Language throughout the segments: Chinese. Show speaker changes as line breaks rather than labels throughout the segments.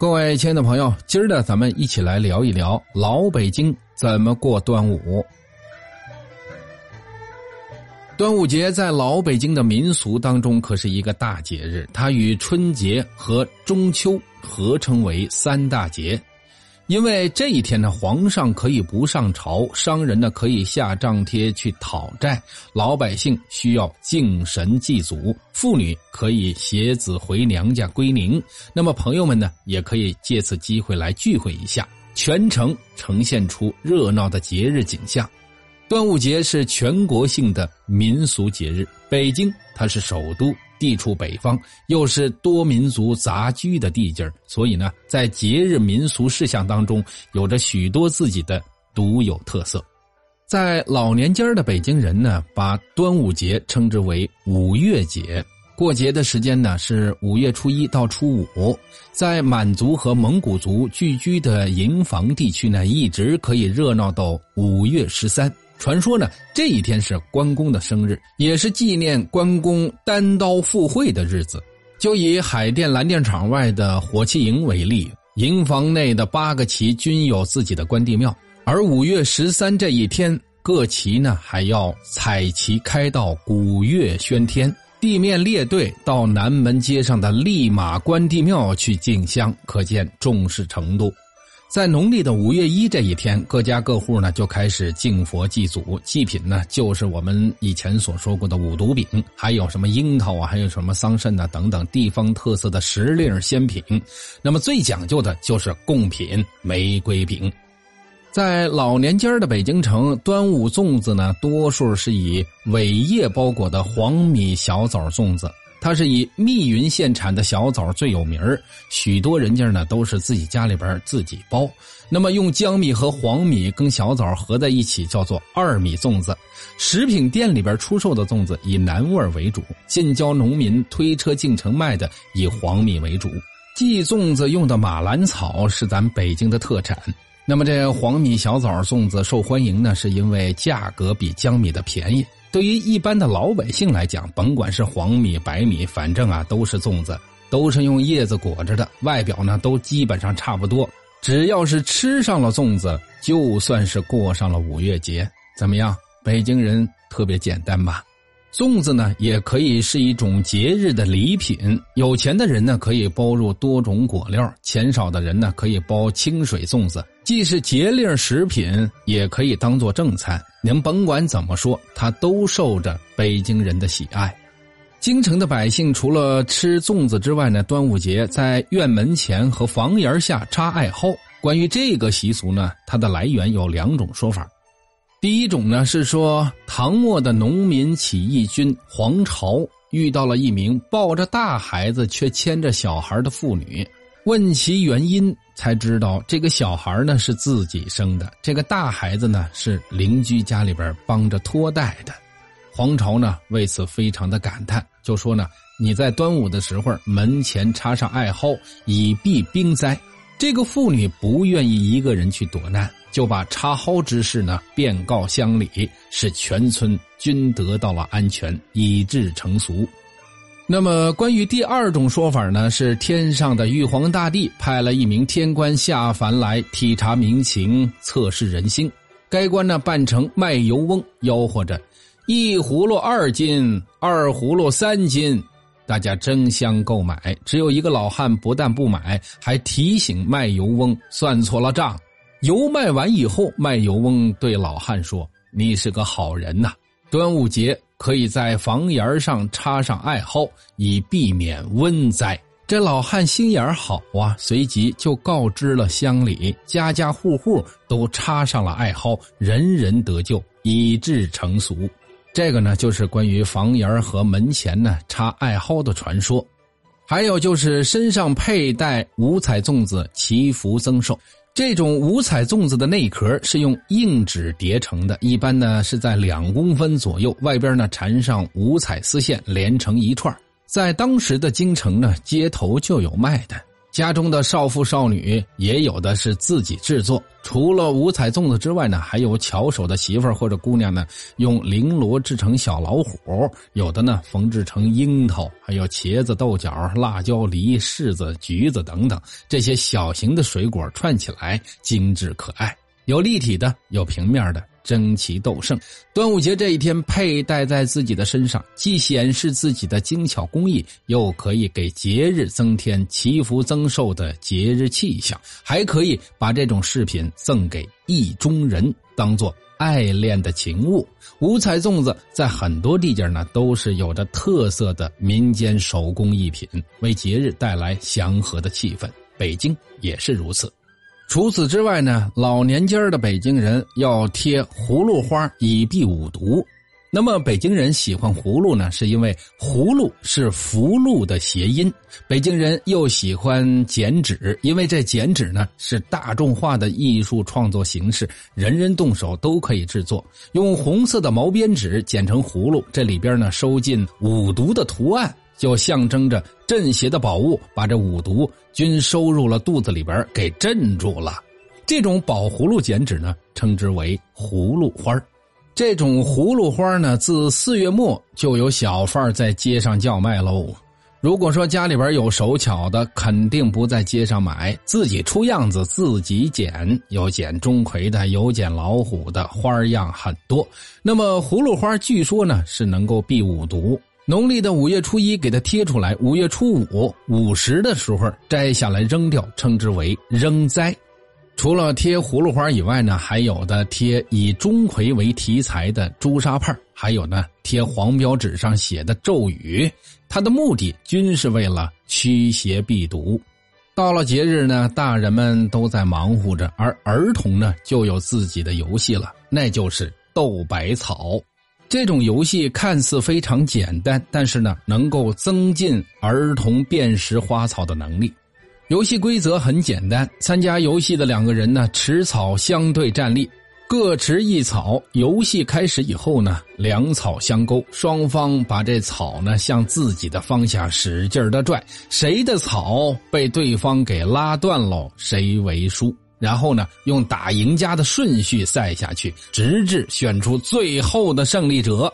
各位亲爱的朋友，今儿呢，咱们一起来聊一聊老北京怎么过端午。端午节在老北京的民俗当中可是一个大节日，它与春节和中秋合称为三大节。因为这一天呢，皇上可以不上朝，商人呢可以下账贴去讨债，老百姓需要敬神祭祖，妇女可以携子回娘家归宁，那么朋友们呢也可以借此机会来聚会一下，全程呈现出热闹的节日景象。端午节是全国性的民俗节日，北京它是首都。地处北方，又是多民族杂居的地界所以呢，在节日民俗事项当中，有着许多自己的独有特色。在老年间的北京人呢，把端午节称之为五月节。过节的时间呢是五月初一到初五。在满族和蒙古族聚居的营房地区呢，一直可以热闹到五月十三。传说呢，这一天是关公的生日，也是纪念关公单刀赴会的日子。就以海淀蓝靛厂外的火器营为例，营房内的八个旗均有自己的关帝庙，而五月十三这一天，各旗呢还要彩旗开道，鼓乐喧天，地面列队到南门街上的立马关帝庙去敬香，可见重视程度。在农历的五月一这一天，各家各户呢就开始敬佛祭祖，祭品呢就是我们以前所说过的五毒饼，还有什么樱桃啊，还有什么桑葚呐等等地方特色的时令鲜品。那么最讲究的就是贡品玫瑰饼。在老年间的北京城，端午粽子呢多数是以苇叶包裹的黄米小枣粽子。它是以密云县产的小枣最有名许多人家呢都是自己家里边自己包。那么用江米和黄米跟小枣合在一起，叫做二米粽子。食品店里边出售的粽子以南味为主，近郊农民推车进城卖的以黄米为主。祭粽子用的马兰草是咱北京的特产。那么这黄米小枣粽子受欢迎呢，是因为价格比江米的便宜。对于一般的老百姓来讲，甭管是黄米、白米，反正啊都是粽子，都是用叶子裹着的，外表呢都基本上差不多。只要是吃上了粽子，就算是过上了五月节。怎么样？北京人特别简单吧？粽子呢，也可以是一种节日的礼品。有钱的人呢，可以包入多种果料；钱少的人呢，可以包清水粽子，既是节令食品，也可以当做正餐。您甭管怎么说，它都受着北京人的喜爱。京城的百姓除了吃粽子之外呢，端午节在院门前和房檐下插艾蒿。关于这个习俗呢，它的来源有两种说法。第一种呢是说，唐末的农民起义军黄巢遇到了一名抱着大孩子却牵着小孩的妇女，问其原因，才知道这个小孩呢是自己生的，这个大孩子呢是邻居家里边帮着托带的。黄巢呢为此非常的感叹，就说呢：“你在端午的时候门前插上艾蒿，以避兵灾。”这个妇女不愿意一个人去躲难。就把插蒿之事呢便告乡里，使全村均得到了安全，以致成俗。那么关于第二种说法呢，是天上的玉皇大帝派了一名天官下凡来体察民情、测试人心。该官呢扮成卖油翁，吆喝着：“一葫芦二斤，二葫芦三斤。”大家争相购买。只有一个老汉不但不买，还提醒卖油翁算错了账。油卖完以后，卖油翁对老汉说：“你是个好人呐，端午节可以在房檐上插上艾蒿，以避免瘟灾。”这老汉心眼好啊，随即就告知了乡里，家家户户都插上了艾蒿，人人得救，以致成俗。这个呢，就是关于房檐和门前呢插艾蒿的传说。还有就是身上佩戴五彩粽子，祈福增寿。这种五彩粽子的内壳是用硬纸叠成的，一般呢是在两公分左右，外边呢缠上五彩丝线，连成一串。在当时的京城呢，街头就有卖的。家中的少妇少女也有的是自己制作，除了五彩粽子之外呢，还有巧手的媳妇或者姑娘呢，用绫罗制成小老虎，有的呢缝制成樱桃，还有茄子、豆角、辣椒、梨、柿子、橘子等等这些小型的水果串起来，精致可爱，有立体的，有平面的。争奇斗胜，端午节这一天佩戴在自己的身上，既显示自己的精巧工艺，又可以给节日增添祈福增寿的节日气象，还可以把这种饰品赠给意中人，当做爱恋的情物。五彩粽子在很多地界呢都是有着特色的民间手工艺品，为节日带来祥和的气氛。北京也是如此。除此之外呢，老年间的北京人要贴葫芦花以避五毒。那么北京人喜欢葫芦呢，是因为葫芦是福禄的谐音。北京人又喜欢剪纸，因为这剪纸呢是大众化的艺术创作形式，人人动手都可以制作。用红色的毛边纸剪成葫芦，这里边呢收进五毒的图案。就象征着镇邪的宝物，把这五毒均收入了肚子里边，给镇住了。这种宝葫芦剪纸呢，称之为葫芦花这种葫芦花呢，自四月末就有小贩在街上叫卖喽。如果说家里边有手巧的，肯定不在街上买，自己出样子，自己剪。有剪钟馗的，有剪老虎的，花样很多。那么葫芦花据说呢，是能够避五毒。农历的五月初一给它贴出来，五月初五午时的时候摘下来扔掉，称之为扔灾。除了贴葫芦花以外呢，还有的贴以钟馗为题材的朱砂帕，还有呢贴黄标纸上写的咒语，它的目的均是为了驱邪避毒。到了节日呢，大人们都在忙活着，而儿童呢就有自己的游戏了，那就是斗百草。这种游戏看似非常简单，但是呢，能够增进儿童辨识花草的能力。游戏规则很简单，参加游戏的两个人呢，持草相对站立，各持一草。游戏开始以后呢，两草相勾，双方把这草呢向自己的方向使劲的拽，谁的草被对方给拉断了，谁为输。然后呢，用打赢家的顺序赛下去，直至选出最后的胜利者。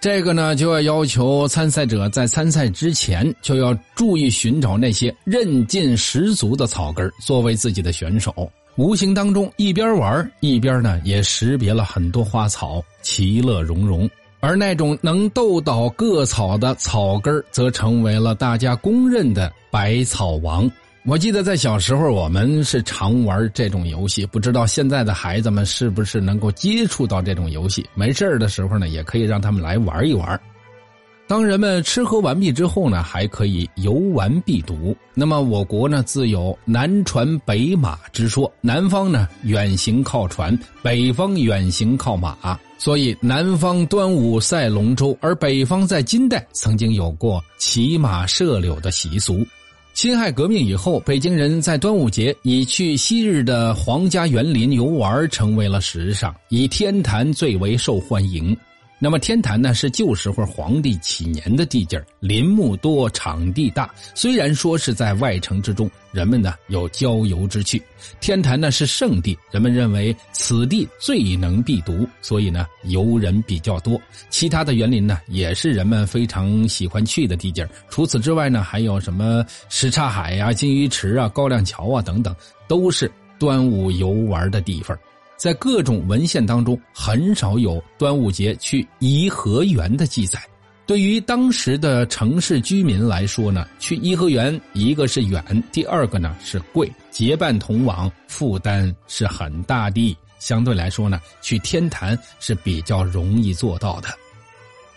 这个呢，就要要求参赛者在参赛之前就要注意寻找那些韧劲十足的草根作为自己的选手。无形当中，一边玩一边呢，也识别了很多花草，其乐融融。而那种能斗倒各草的草根则成为了大家公认的百草王。我记得在小时候，我们是常玩这种游戏，不知道现在的孩子们是不是能够接触到这种游戏。没事的时候呢，也可以让他们来玩一玩。当人们吃喝完毕之后呢，还可以游玩避毒。那么我国呢，自有南船北马之说，南方呢远行靠船，北方远行靠马，所以南方端午赛龙舟，而北方在金代曾经有过骑马射柳的习俗。辛亥革命以后，北京人在端午节以去昔日的皇家园林游玩成为了时尚，以天坛最为受欢迎。那么天坛呢，是旧时候皇帝起年的地界林木多，场地大。虽然说是在外城之中，人们呢有郊游之趣。天坛呢是圣地，人们认为此地最能避毒，所以呢游人比较多。其他的园林呢也是人们非常喜欢去的地界除此之外呢，还有什么什刹海呀、金鱼池啊、高粱桥啊等等，都是端午游玩的地方。在各种文献当中，很少有端午节去颐和园的记载。对于当时的城市居民来说呢，去颐和园一个是远，第二个呢是贵，结伴同往负担是很大的。相对来说呢，去天坛是比较容易做到的。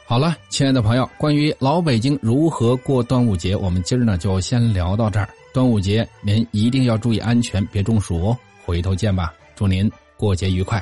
好了，亲爱的朋友，关于老北京如何过端午节，我们今儿呢就先聊到这儿。端午节您一定要注意安全，别中暑哦。回头见吧，祝您。过节愉快。